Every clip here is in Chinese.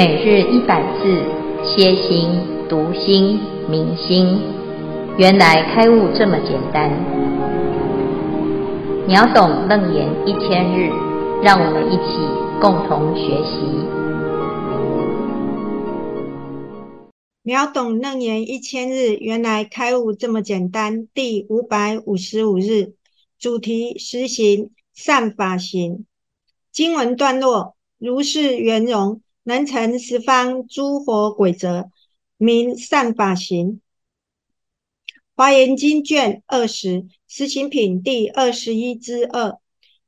每日一百字，歇心、读心、明心，原来开悟这么简单。秒懂楞严一千日，让我们一起共同学习。秒懂楞严一千日，原来开悟这么简单。第五百五十五日，主题实行善法行。经文段落：如是圆融。能成十方诸佛轨则，名善法行。华严经卷二十，十行品第二十一之二。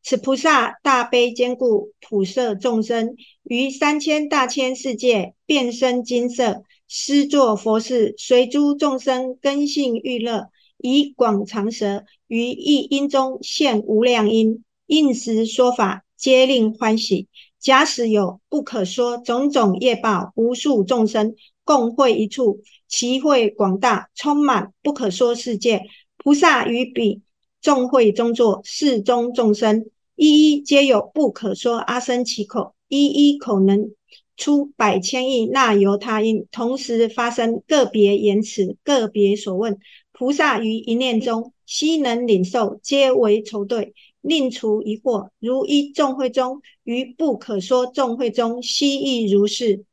此菩萨大悲坚固，普摄众生，于三千大千世界，遍身金色，施作佛事，随诸众生根性欲乐，以广长舌，于一音中现无量音，应时说法，皆令欢喜。假使有不可说种种业报，无数众生共会一处，其会广大，充满不可说世界。菩萨于彼众会中作，世中众生一一皆有不可说阿僧只口，一一口能出百千亿那由他音，同时发生个别言辞，个别所问。菩萨于一念中悉能领受，皆为酬对。令除疑惑，如一众会中，于不可说众会中，悉亦如是。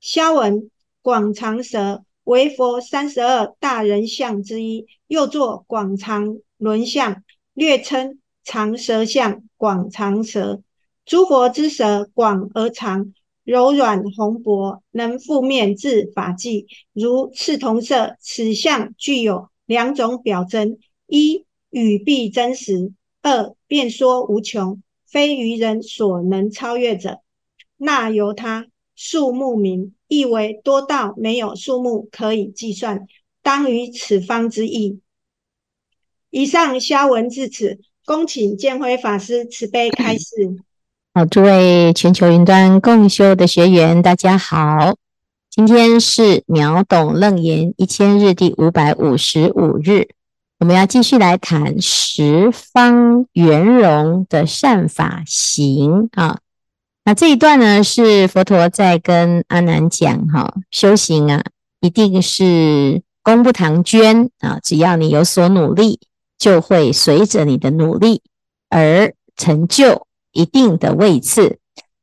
消文广长舌为佛三十二大人相之一，又作广长轮相，略称长舌相、广长舌。诸佛之舌广而长，柔软红薄，能覆面至法际，如赤铜色。此相具有两种表征：一语必真实。二辩说无穷，非愚人所能超越者。那由他数目名，意为多到没有数目可以计算，当于此方之意。以上消文至此，恭请建辉法师慈悲开示。好，诸位全球云端共修的学员，大家好，今天是秒懂楞严一千日第五百五十五日。我们要继续来谈十方圆融的善法行啊。那这一段呢，是佛陀在跟阿难讲哈，修行啊，一定是功不唐捐啊，只要你有所努力，就会随着你的努力而成就一定的位次。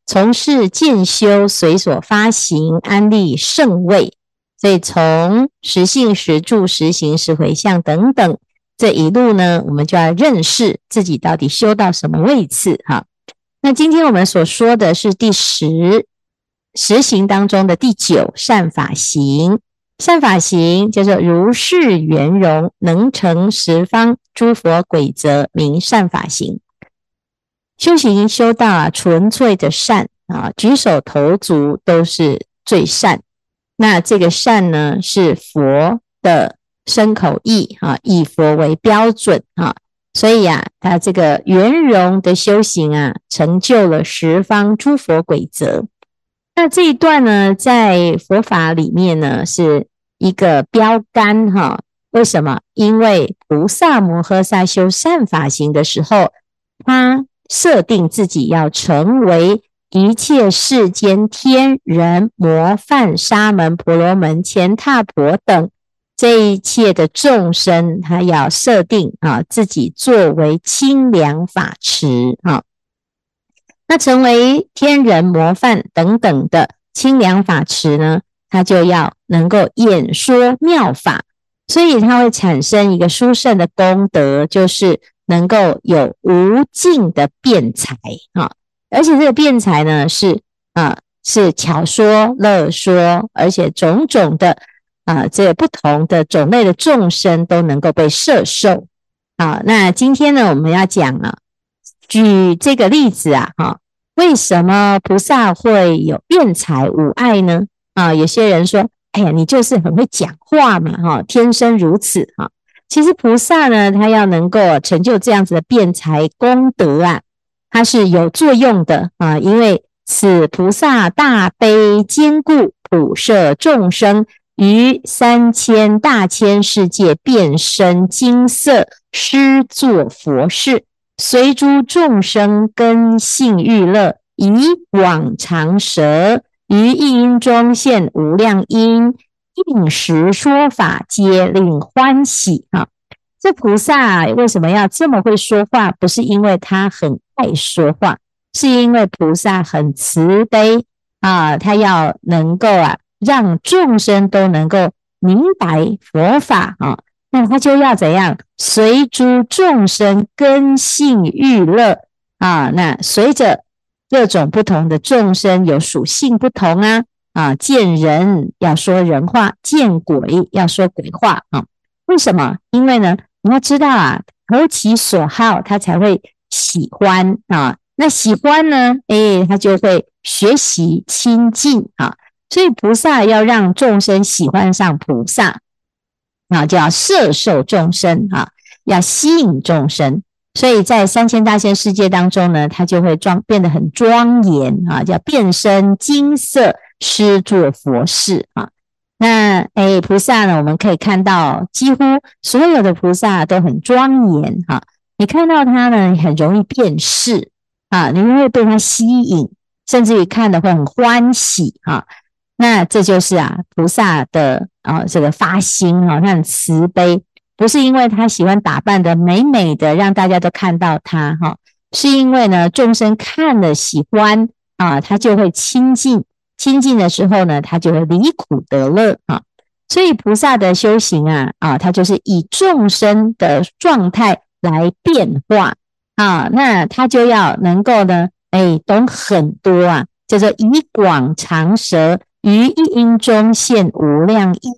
从事进修，随所发行，安立圣位。所以从实性、实住、实行、实回向等等。这一路呢，我们就要认识自己到底修到什么位次哈。那今天我们所说的是第十十行当中的第九善法行，善法行叫做如是圆融，能成十方诸佛轨则，名善法行。修行修到啊，纯粹的善啊，举手投足都是最善。那这个善呢，是佛的。身口意啊，以佛为标准啊，所以呀，他这个圆融的修行啊，成就了十方诸佛轨则。那这一段呢，在佛法里面呢，是一个标杆哈。为什么？因为菩萨摩诃萨修善法行的时候，他设定自己要成为一切世间天人魔梵沙门婆罗门乾闥婆等。这一切的众生，他要设定啊，自己作为清凉法池啊，那成为天人模范等等的清凉法池呢，他就要能够演说妙法，所以他会产生一个殊胜的功德，就是能够有无尽的辩才啊，而且这个辩才呢，是啊，是巧说、乐说，而且种种的。啊，这不同的种类的众生都能够被摄受。好，那今天呢，我们要讲啊，举这个例子啊，哈，为什么菩萨会有辩才无碍呢？啊，有些人说，哎呀，你就是很会讲话嘛，哈，天生如此哈。其实菩萨呢，他要能够成就这样子的辩才功德啊，它是有作用的啊，因为此菩萨大悲坚固，普摄众生。于三千大千世界变身金色施作佛事，随诸众生根性欲乐，以往长舌于一音中现无量音，应时说法，皆令欢喜啊！这菩萨为什么要这么会说话？不是因为他很爱说话，是因为菩萨很慈悲啊，他要能够啊，让众生都能够明白佛法啊。那他就要怎样？随诸众生根性欲乐啊！那随着各种不同的众生有属性不同啊啊！见人要说人话，见鬼要说鬼话啊！为什么？因为呢，你要知道啊，投其所好，他才会喜欢啊。那喜欢呢，诶，他就会学习亲近啊。所以菩萨要让众生喜欢上菩萨。啊，就要摄受众生啊，要吸引众生，所以在三千大千世界当中呢，它就会庄变得很庄严啊，叫变身金色，施作佛事啊。那诶，菩萨呢，我们可以看到，几乎所有的菩萨都很庄严哈。你看到他呢，很容易辨识啊，你会被他吸引，甚至于看的会很欢喜啊。那这就是啊，菩萨的啊这个发心啊，他很慈悲，不是因为他喜欢打扮的美美的，让大家都看到他哈，是因为呢众生看了喜欢啊，他就会亲近，亲近的时候呢，他就会离苦得乐啊。所以菩萨的修行啊啊，他就是以众生的状态来变化啊，那他就要能够呢，哎，懂很多啊，叫做以广长舌。于一音中现无量音，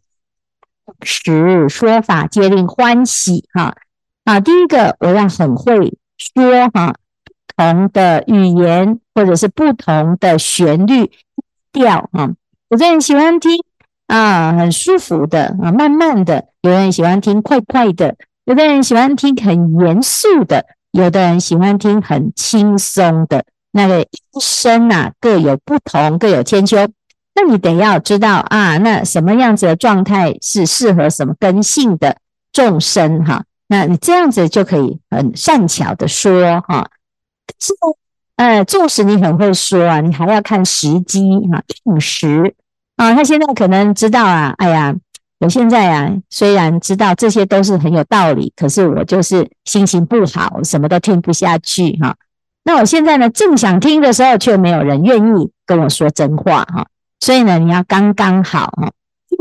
时说法皆令欢喜哈啊！第一个我要很会说哈，不同的语言或者是不同的旋律调啊，有的人喜欢听啊很舒服的啊慢慢的，有的人喜欢听快快的，有的人喜欢听很严肃的，有的人喜欢听很轻松的。那个音声啊各有不同，各有千秋。那你得要知道啊，那什么样子的状态是适合什么根性的众生哈？那你这样子就可以很善巧的说哈。是呢呃，纵使你很会说啊，你还要看时机哈，应时啊。他现在可能知道啊，哎呀，我现在啊，虽然知道这些都是很有道理，可是我就是心情不好，什么都听不下去哈。那我现在呢，正想听的时候，却没有人愿意跟我说真话哈。所以呢，你要刚刚好啊，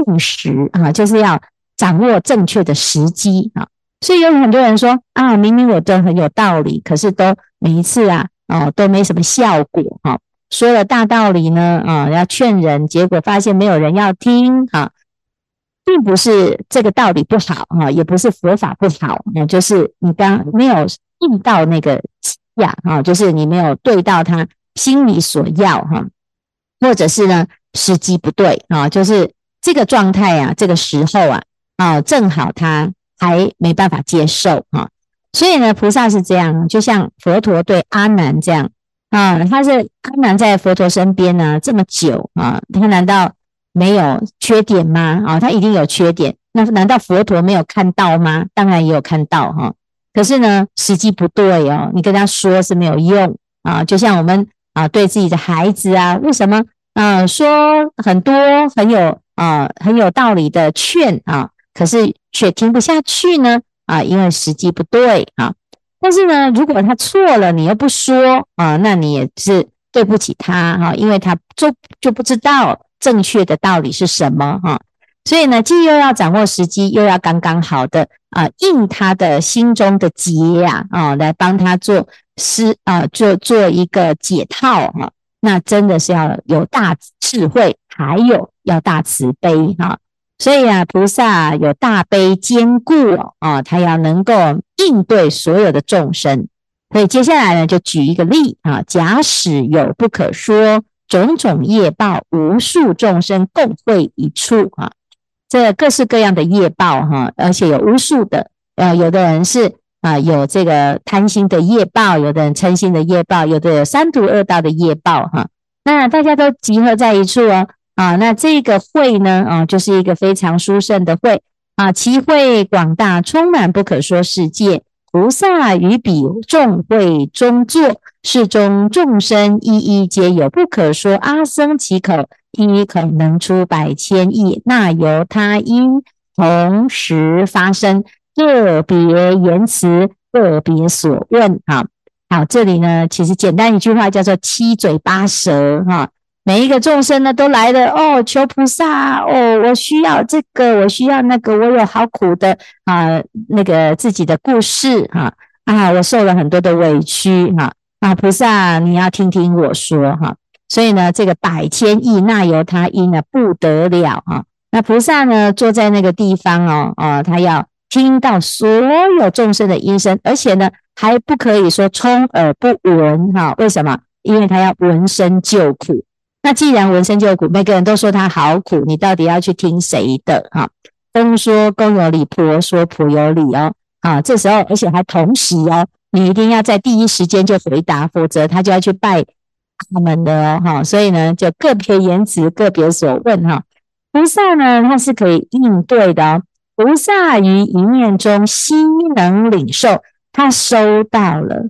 应时啊，就是要掌握正确的时机啊。所以有很多人说啊，明明我都很有道理，可是都每一次啊，哦，都没什么效果哈。说了大道理呢，啊，要劝人，结果发现没有人要听哈，并不是这个道理不好哈，也不是佛法不好，那就是你刚没有应到那个呀啊，就是你没有对到他心里所要哈，或者是呢。时机不对啊，就是这个状态啊，这个时候啊，啊，正好他还没办法接受啊，所以呢，菩萨是这样，就像佛陀对阿难这样啊，他是阿难在佛陀身边呢这么久啊，他难道没有缺点吗？啊，他一定有缺点，那难道佛陀没有看到吗？当然也有看到哈，可是呢，时机不对哦，你跟他说是没有用啊，就像我们啊对自己的孩子啊，为什么？啊，说很多很有啊很有道理的劝啊，可是却听不下去呢啊，因为时机不对啊。但是呢，如果他错了，你又不说啊，那你也是对不起他哈，因为他就就不知道正确的道理是什么哈。所以呢，既又要掌握时机，又要刚刚好的啊应他的心中的结呀啊，来帮他做施啊，做做一个解套哈。那真的是要有大智慧，还有要大慈悲哈。所以啊，菩萨有大悲兼顾啊，他要能够应对所有的众生。所以接下来呢，就举一个例啊，假使有不可说种种业报，无数众生共会一处啊，这各式各样的业报哈，而且有无数的，呃，有的人是。啊，有这个贪心的业报，有的人嗔心的业报，有的有三毒恶道的业报，哈。那大家都集合在一处哦，啊，那这个会呢，啊，就是一个非常殊胜的会啊，其会广大，充满不可说世界，菩萨于彼众会中坐，是中众生一一皆有不可说阿僧其口一口能出百千亿，那由他因同时发生，个别言辞，个别所问。哈，好，这里呢，其实简单一句话叫做七嘴八舌。哈，每一个众生呢都来了哦，求菩萨哦，我需要这个，我需要那个，我有好苦的啊，那个自己的故事哈啊，我受了很多的委屈哈啊，菩萨你要听听我说哈。所以呢，这个百千亿那由他因呢不得了啊。那菩萨呢坐在那个地方哦，哦，他要听到所有众生的音声，而且呢还不可以说充耳不闻哈。为什么？因为他要闻声救苦。那既然闻声救苦，每个人都说他好苦，你到底要去听谁的哈？公说公有理，婆说婆有理哦。啊，这时候而且还同时哦，你一定要在第一时间就回答，否则他就要去拜。他们的哦哈，所以呢，就个别言辞，个别所问哈。菩萨呢，他是可以应对的哦。菩萨于一念中悉能领受，他收到了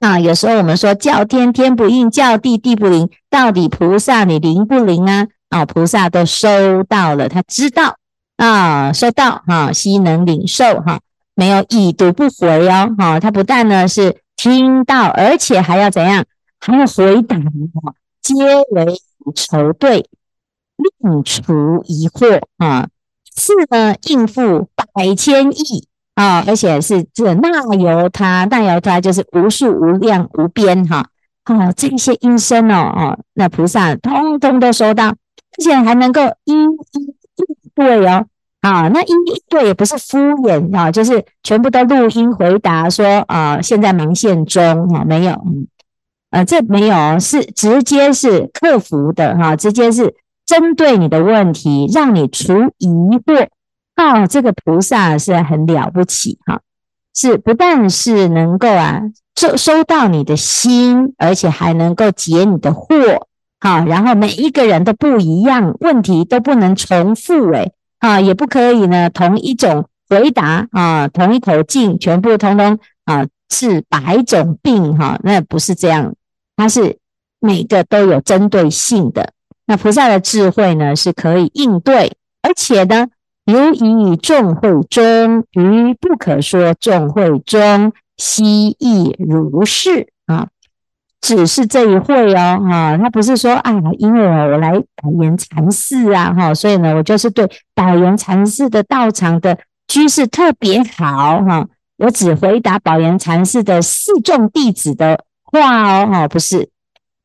啊。有时候我们说叫天天不应，叫地地不灵，到底菩萨你灵不灵啊？啊，菩萨都收到了，他知道啊，收到哈，悉能领受哈，没有已读不回哦哈。他不但呢是听到，而且还要怎样？还要回答哈，皆为酬对，令除疑惑啊。是呢，应付百千亿啊，而且是这那由他，那由他就是无数无量无边哈。啊，这些音声哦哦，那菩萨通通都收到，而且还能够一一应对哦。啊，那一一对也不是敷衍啊，就是全部都录音回答说啊，现在忙线中啊，没有嗯。呃，这没有，是直接是克服的哈，直接是针对你的问题，让你除疑惑。哦，这个菩萨是很了不起哈，是不但是能够啊收收到你的心，而且还能够解你的惑。好，然后每一个人都不一样，问题都不能重复诶，啊，也不可以呢同一种回答啊，同一口径全部通通啊治百种病哈，那不是这样。它是每个都有针对性的，那菩萨的智慧呢，是可以应对，而且呢，如以众会中，于不可说众会中，悉亦如是啊。只是这一会哦，哈，他不是说啊，因为我来百缘禅寺啊，哈，所以呢，我就是对百缘禅寺的道场的居士特别好哈，我只回答宝岩禅寺的四众弟子的。话哦，哈，不是，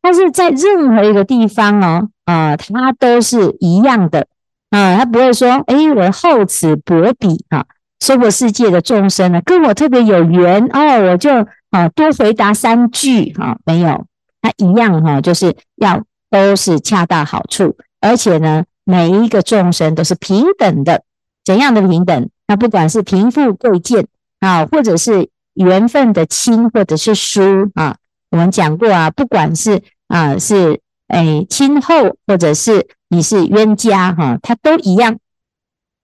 但是在任何一个地方哦，啊、呃，它都是一样的，啊、呃，他不会说，哎，我厚此薄彼啊，娑婆世界的众生呢，跟我特别有缘哦，我就啊多回答三句、啊，没有，它一样哈、啊，就是要都是恰到好处，而且呢，每一个众生都是平等的，怎样的平等？那不管是贫富贵贱啊，或者是缘分的亲，或者是疏啊。我们讲过啊，不管是啊是诶亲厚，或者是你是冤家哈，它都一样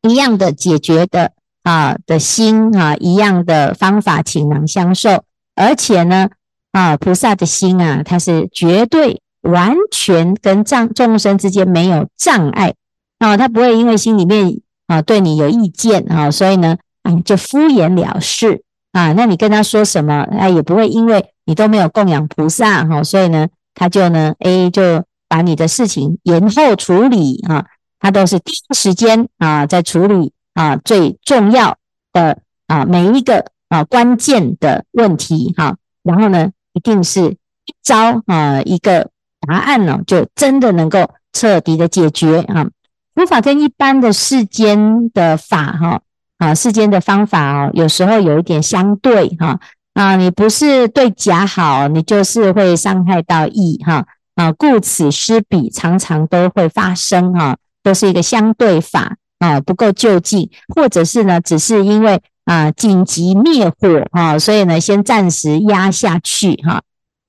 一样的解决的啊的心啊，一样的方法倾囊相授，而且呢啊菩萨的心啊，它是绝对完全跟障众生之间没有障碍。啊，他不会因为心里面啊对你有意见啊，所以呢啊就敷衍了事。啊，那你跟他说什么，哎也不会因为。你都没有供养菩萨哈，所以呢，他就呢，A 就把你的事情延后处理啊，他都是第一时间啊在处理啊最重要的啊每一个啊关键的问题哈，然后呢，一定是一招啊一个答案呢，就真的能够彻底的解决啊。佛法跟一般的世间的法哈啊世间的方法哦，有时候有一点相对哈。啊，你不是对甲好，你就是会伤害到乙哈啊，顾此失彼，常常都会发生哈，都是一个相对法啊，不够就近，或者是呢，只是因为啊紧急灭火哈，所以呢，先暂时压下去哈。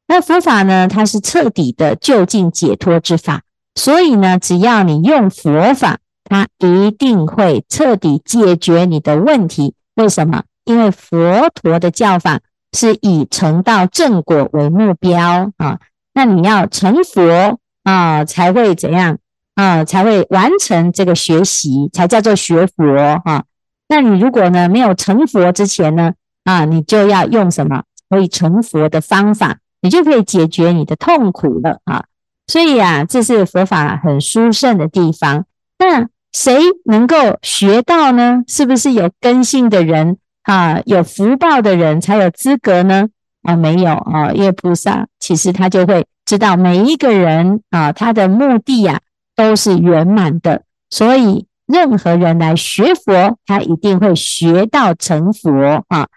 那佛法呢，它是彻底的就近解脱之法，所以呢，只要你用佛法，它一定会彻底解决你的问题。为什么？因为佛陀的教法。是以成道正果为目标啊，那你要成佛啊，才会怎样啊，才会完成这个学习，才叫做学佛啊。那你如果呢没有成佛之前呢，啊，你就要用什么可以成佛的方法，你就可以解决你的痛苦了啊。所以啊，这是佛法很殊胜的地方。那谁能够学到呢？是不是有根性的人啊，有福报的人才有资格呢？啊，没有啊，因为菩萨其实他就会知道每一个人啊，他的目的呀、都是圆满的，所以任何人来学佛，他一定会学到成佛啊。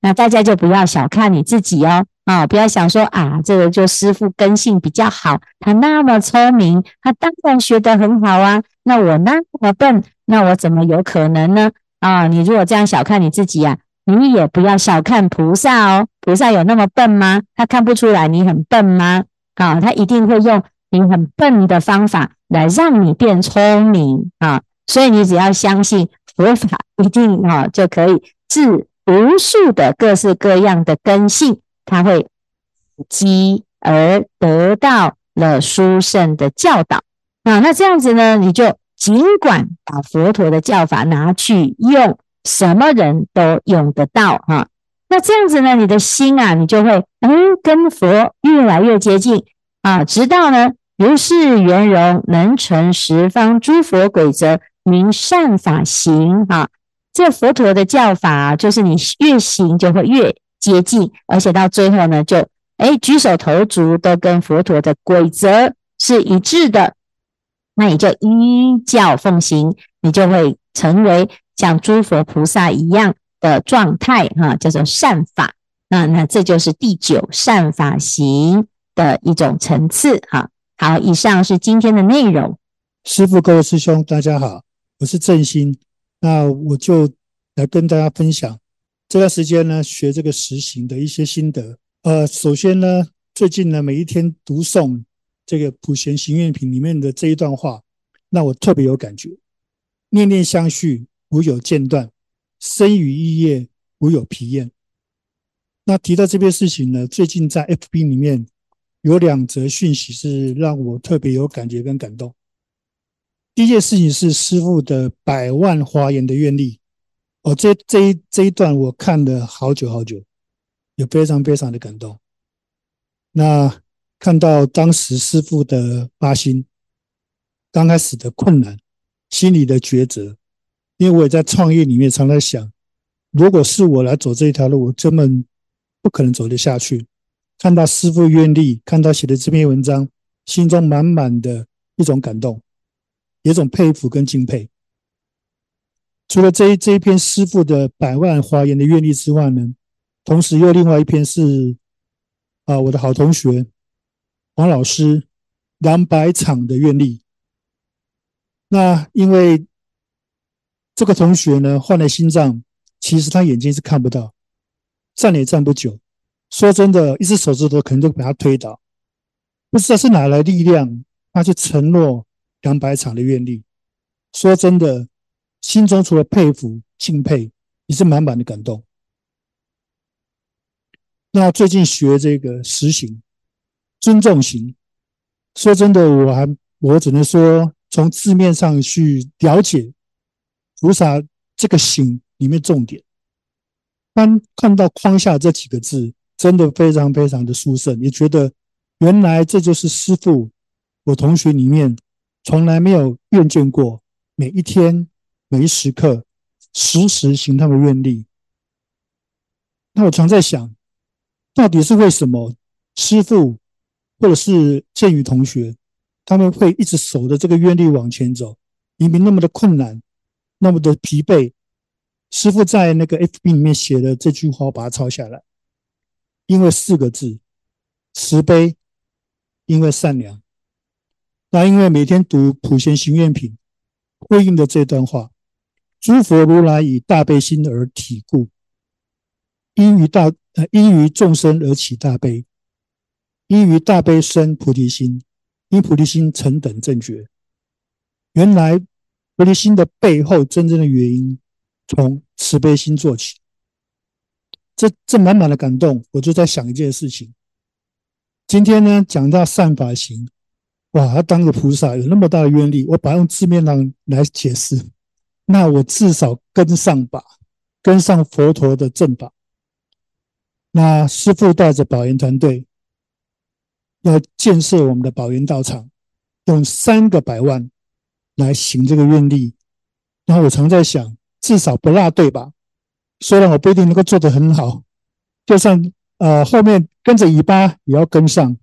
那大家就不要小看你自己哦，啊，不要想说啊，这个就师父根性比较好，他那么聪明，他当然学得很好啊。那我那么笨，那我怎么有可能呢？啊，你如果这样小看你自己啊。你也不要小看菩萨哦，菩萨有那么笨吗？他看不出来你很笨吗？啊，他一定会用你很笨的方法来让你变聪明啊！所以你只要相信佛法，一定啊就可以治无数的各式各样的根性，他会积而得到了殊胜的教导啊！那这样子呢，你就尽管把佛陀的教法拿去用。什么人都用得到哈，那这样子呢，你的心啊，你就会嗯，跟佛越来越接近啊，直到呢如是圆融，能成十方诸佛轨则，名善法行哈。这佛陀的教法啊，就是你越行就会越接近，而且到最后呢，就哎举手投足都跟佛陀的轨则是一致的，那你就依教奉行，你就会成为。像诸佛菩萨一样的状态，哈，叫做善法。那那这就是第九善法行的一种层次，哈。好，以上是今天的内容。师父、各位师兄，大家好，我是正心。那我就来跟大家分享这段时间呢，学这个实行的一些心得。呃，首先呢，最近呢，每一天读诵这个《普贤行愿品》里面的这一段话，那我特别有感觉，念念相续。无有间断，身语意业无有疲厌。那提到这边事情呢，最近在 FB 里面有两则讯息是让我特别有感觉跟感动。第一件事情是师父的百万华严的愿力，哦，这这一这一段我看了好久好久，也非常非常的感动。那看到当时师父的发心，刚开始的困难，心里的抉择。因为我也在创业里面，常在想，如果是我来走这一条路，我根本不可能走得下去。看到师父愿力，看到写的这篇文章，心中满满的一种感动，有一种佩服跟敬佩。除了这一这一篇师父的百万华严的愿力之外呢，同时又另外一篇是啊，我的好同学黄老师两百场的愿力。那因为。这个同学呢，换了心脏，其实他眼睛是看不到，站也站不久。说真的，一只手指头可能就把他推倒。不知道是哪来力量，他去承诺两百场的愿力。说真的，心中除了佩服、敬佩，也是满满的感动。那最近学这个实行尊重行，说真的，我还我只能说从字面上去了解。菩萨这个行里面重点，当看到框下这几个字，真的非常非常的殊胜。你觉得原来这就是师父，我同学里面从来没有厌倦过，每一天每一时刻时时行他的愿力。那我常在想，到底是为什么师父或者是建宇同学他们会一直守着这个愿力往前走，明明那么的困难。那么的疲惫，师傅在那个 FB 里面写的这句话，我把它抄下来。因为四个字，慈悲；因为善良。那因为每天读普贤行愿品，呼应的这段话：诸佛如来以大悲心而体故，因于大呃因于众生而起大悲，因于大悲生菩提心，因菩提心成等正觉。原来。菩提心的背后真正的原因，从慈悲心做起。这这满满的感动，我就在想一件事情。今天呢，讲到善法行，哇，他当个菩萨有那么大的愿力，我把它用字面上来解释，那我至少跟上吧，跟上佛陀的正法。那师父带着宝岩团队要建设我们的宝岩道场，用三个百万来行这个愿力。然后我常在想，至少不落队吧。虽然我不一定能够做得很好，就算呃后面跟着尾巴也要跟上。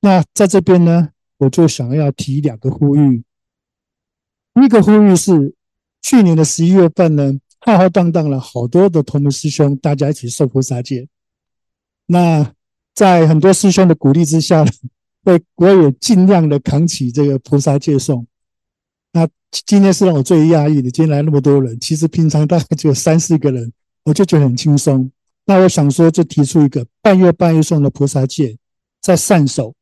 那在这边呢，我就想要提两个呼吁。第一个呼吁是，去年的十一月份呢，浩浩荡荡了好多的同门师兄，大家一起受菩萨戒。那在很多师兄的鼓励之下呢，我也尽量的扛起这个菩萨戒颂。那今天是让我最讶异的，今天来那么多人，其实平常大概只有三四个人，我就觉得很轻松。那我想说，就提出一个半月半月送的菩萨戒，在善守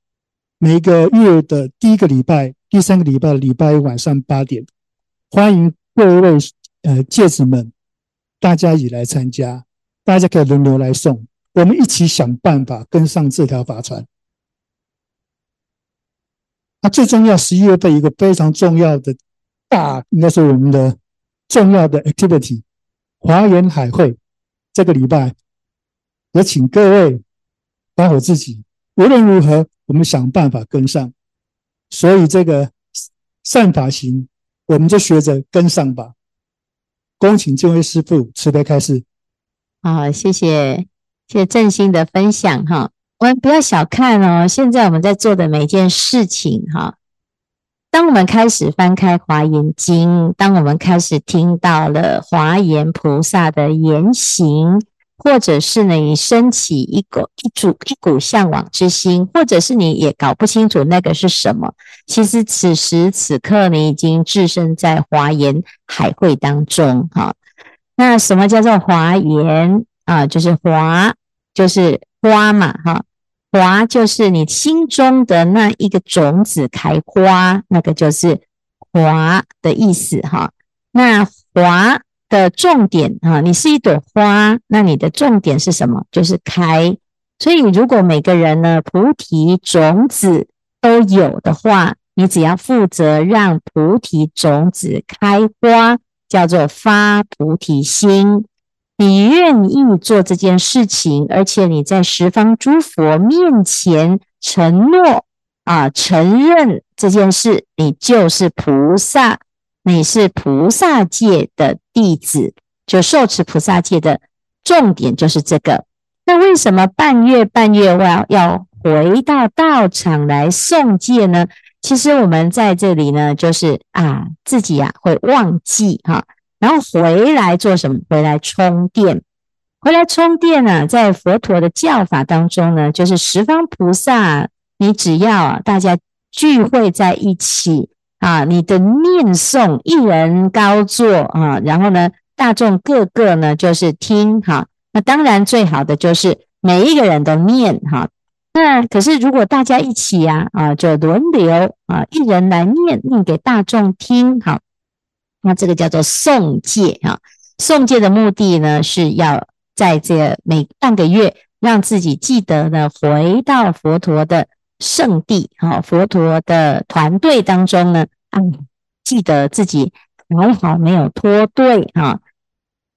每个月的第一个礼拜、第三个礼拜的礼拜一晚上八点，欢迎各位呃戒子们，大家也来参加，大家可以轮流来送，我们一起想办法跟上这条法船。那最重要，十一月份一个非常重要的大，应该是我们的重要的 activity，华严海会这个礼拜，也请各位，包括我自己，无论如何，我们想办法跟上。所以这个善法行，我们就学着跟上吧。恭请这位师父慈悲开示。好，谢谢谢谢正心的分享哈。我们不要小看哦，现在我们在做的每件事情哈。当我们开始翻开《华严经》，当我们开始听到了华严菩萨的言行，或者是，你升起一股一股一股向往之心，或者是你也搞不清楚那个是什么，其实此时此刻你已经置身在华严海会当中哈。那什么叫做华严啊？就是华，就是。花嘛，哈，华就是你心中的那一个种子开花，那个就是华的意思，哈。那华的重点，哈，你是一朵花，那你的重点是什么？就是开。所以，如果每个人呢，菩提种子都有的话，你只要负责让菩提种子开花，叫做发菩提心。你愿意做这件事情，而且你在十方诸佛面前承诺啊，承认这件事，你就是菩萨，你是菩萨界的弟子，就受持菩萨戒的重点就是这个。那为什么半月半月要要回到道场来诵戒呢？其实我们在这里呢，就是啊，自己、啊、会忘记哈。然后回来做什么？回来充电，回来充电呢？在佛陀的教法当中呢，就是十方菩萨，你只要大家聚会在一起啊，你的念诵一人高坐啊，然后呢，大众各个呢就是听哈。那当然最好的就是每一个人都念哈。那可是如果大家一起呀啊，就轮流啊，一人来念，念给大众听好。那这个叫做诵戒啊，诵戒的目的呢，是要在这每半个月，让自己记得呢，回到佛陀的圣地啊，佛陀的团队当中呢，啊，记得自己还好没有脱队啊。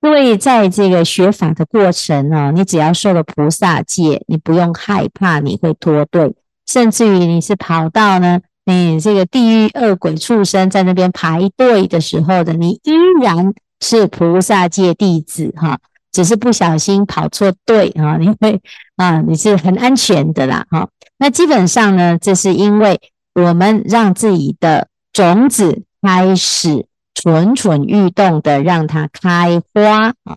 因为在这个学法的过程啊，你只要受了菩萨戒，你不用害怕你会脱队，甚至于你是跑到呢。你这个地狱恶鬼畜生在那边排队的时候的，你依然是菩萨戒弟子哈，只是不小心跑错队啊，你会啊，你是很安全的啦哈。那基本上呢，这是因为我们让自己的种子开始蠢蠢欲动的，让它开花啊，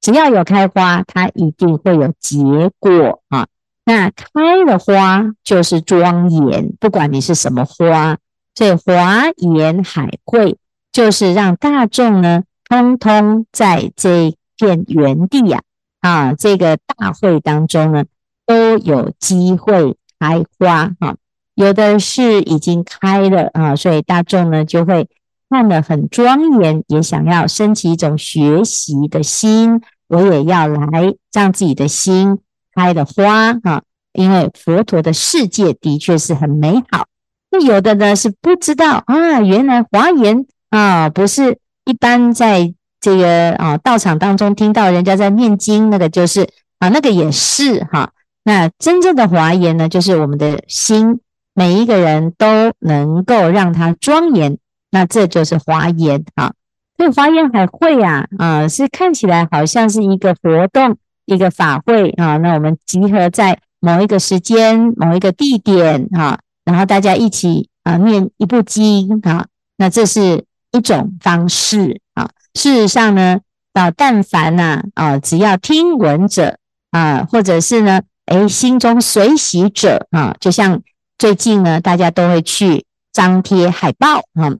只要有开花，它一定会有结果啊。那开了花就是庄严，不管你是什么花，所以华严海会就是让大众呢，通通在这片园地呀，啊，这个大会当中呢，都有机会开花啊。有的是已经开了啊，所以大众呢就会看得很庄严，也想要升起一种学习的心，我也要来让自己的心。开的花哈，因为佛陀的世界的确是很美好，那有的呢是不知道啊，原来华严啊不是一般在这个啊道场当中听到人家在念经，那个就是啊那个也是哈。那真正的华严呢，就是我们的心，每一个人都能够让它庄严，那这就是华严啊。所以华严海会呀，啊，是看起来好像是一个活动，一个法会啊。那我们集合在某一个时间、某一个地点啊，然后大家一起啊念一部经啊。那这是一种方式啊。事实上呢，啊，但凡呐啊，只要听闻者啊，或者是呢，诶，心中随喜者啊，就像最近呢，大家都会去张贴海报啊。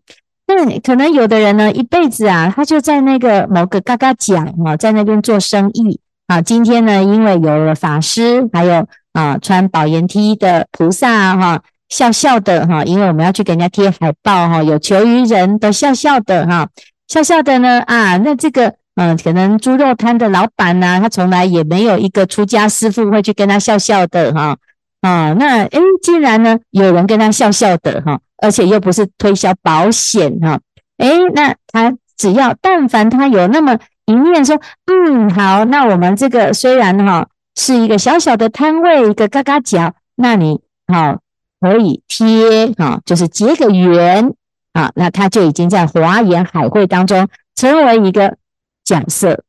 那可能有的人呢，一辈子啊，他就在那个某个嘎嘎角啊，在那边做生意啊。今天呢，因为有了法师，还有啊穿宝岩梯的菩萨哈，笑笑的哈，因为我们要去给人家贴海报哈，有求于人都笑笑的哈，笑笑的呢啊，那这个嗯，可能猪肉摊的老板呢，他从来也没有一个出家师父会去跟他笑笑的哈啊。那诶，既然呢有人跟他笑笑的哈。而且又不是推销保险哈，诶，那他只要但凡他有那么一面说，嗯，好，那我们这个虽然哈是一个小小的摊位，一个嘎嘎角，那你好可以贴哈，就是结个缘啊，那他就已经在华严海会当中成为一个角色，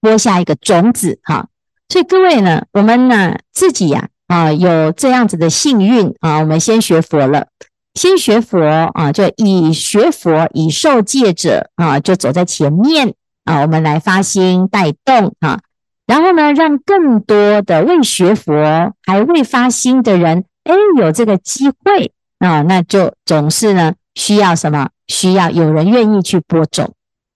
播下一个种子哈。所以各位呢，我们呢自己呀啊有这样子的幸运啊，我们先学佛了。先学佛啊，就以学佛以受戒者啊，就走在前面啊，我们来发心带动啊，然后呢，让更多的未学佛还未发心的人，哎，有这个机会啊，那就总是呢需要什么？需要有人愿意去播种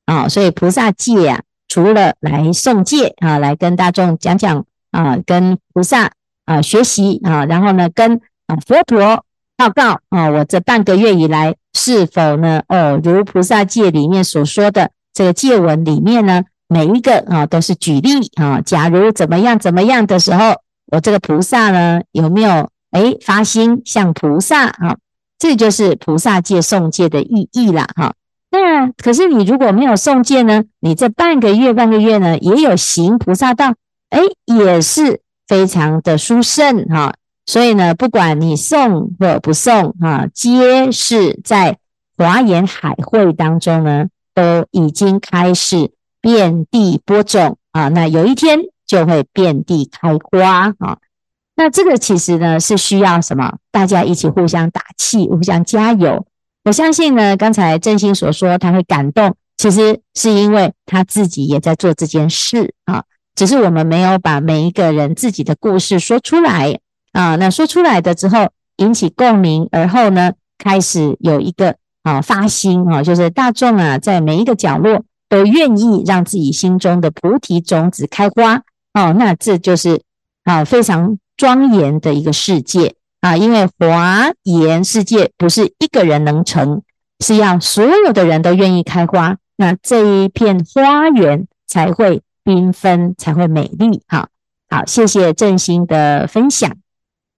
啊，所以菩萨戒啊，除了来诵戒啊，来跟大众讲讲啊，跟菩萨啊学习啊，然后呢，跟啊佛陀。报告啊！我这半个月以来是否呢？哦，如菩萨戒里面所说的这个戒文里面呢，每一个啊都是举例啊。假如怎么样怎么样的时候，我这个菩萨呢有没有诶发心向菩萨啊？这就是菩萨戒诵戒的意义了哈。那可是你如果没有诵戒呢，你这半个月半个月呢也有行菩萨道，诶，也是非常的殊胜哈。所以呢，不管你诵或不诵啊，皆是在华严海会当中呢，都已经开始遍地播种啊。那有一天就会遍地开花啊。那这个其实呢是需要什么？大家一起互相打气，互相加油。我相信呢，刚才正心所说他会感动，其实是因为他自己也在做这件事啊。只是我们没有把每一个人自己的故事说出来。啊，那说出来的之后引起共鸣，而后呢，开始有一个啊发心啊，就是大众啊，在每一个角落都愿意让自己心中的菩提种子开花哦，那这就是啊非常庄严的一个世界啊，因为华严世界不是一个人能成，是要所有的人都愿意开花，那这一片花园才会缤纷，才会美丽。好，好，谢谢正心的分享。